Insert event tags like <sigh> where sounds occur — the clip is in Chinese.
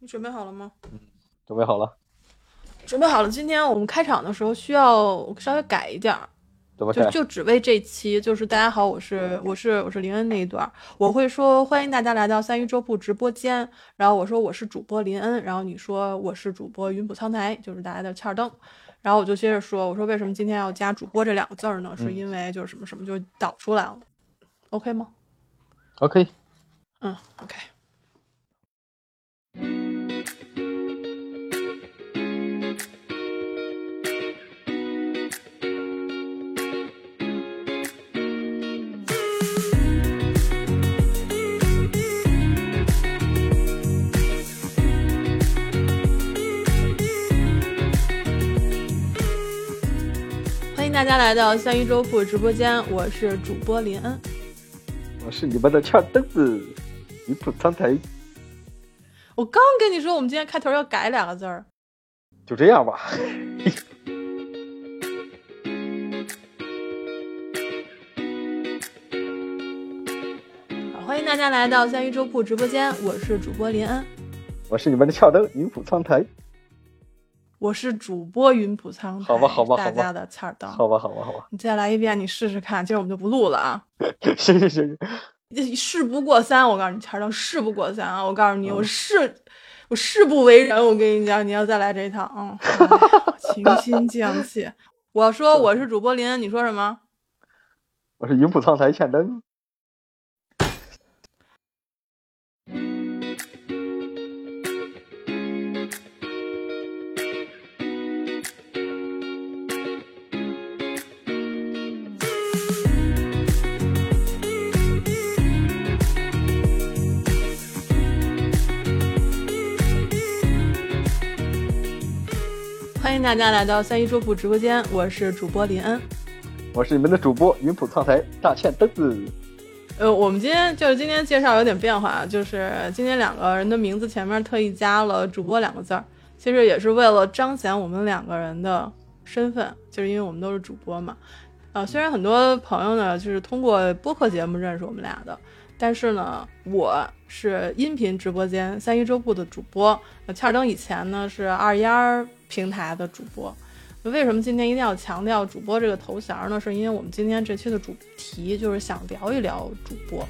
你准备好了吗？嗯准备好了，准备好了。今天我们开场的时候需要稍微改一点儿，就？就只为这期，就是大家好，我是我是我是林恩那一段儿，我会说欢迎大家来到三鱼周铺直播间，然后我说我是主播林恩，然后你说我是主播云浦苍台，就是大家的欠儿灯，然后我就接着说，我说为什么今天要加主播这两个字儿呢？是嗯因为就是什么什么就导出来了，OK 吗？OK，嗯，OK。大家来到三一周铺直播间，我是主播林恩。我是你们的翘灯子，云浦苍台，我刚跟你说，我们今天开头要改两个字儿。就这样吧。<laughs> 好欢迎大家来到三一周铺直播间，我是主播林恩，我是你们的翘灯，云浦苍台。我是主播云普仓，好吧好吧好吧大家的刺儿刀。好吧，好吧，好吧。你再来一遍，你试试看。今儿我们就不录了啊！<laughs> 行行行，这事不过三，我告诉你，刺儿刀事不过三啊！我告诉你，嗯我誓我誓不为人。我跟你讲，你要再来这一套，嗯，哎倾 <laughs> 心降气。我说我是主播林恩，你说什么？我是云浦苍才欠灯。欢迎大家来到三一桌铺直播间，我是主播林恩。我是你们的主播云浦创台大欠灯子。呃，我们今天就是今天介绍有点变化，就是今天两个人的名字前面特意加了“主播”两个字儿，其实也是为了彰显我们两个人的身份，就是因为我们都是主播嘛。啊，虽然很多朋友呢就是通过播客节目认识我们俩的，但是呢，我是音频直播间三一周部的主播，那，欠儿灯以前呢是二丫平台的主播。为什么今天一定要强调主播这个头衔呢？是因为我们今天这期的主题就是想聊一聊主播，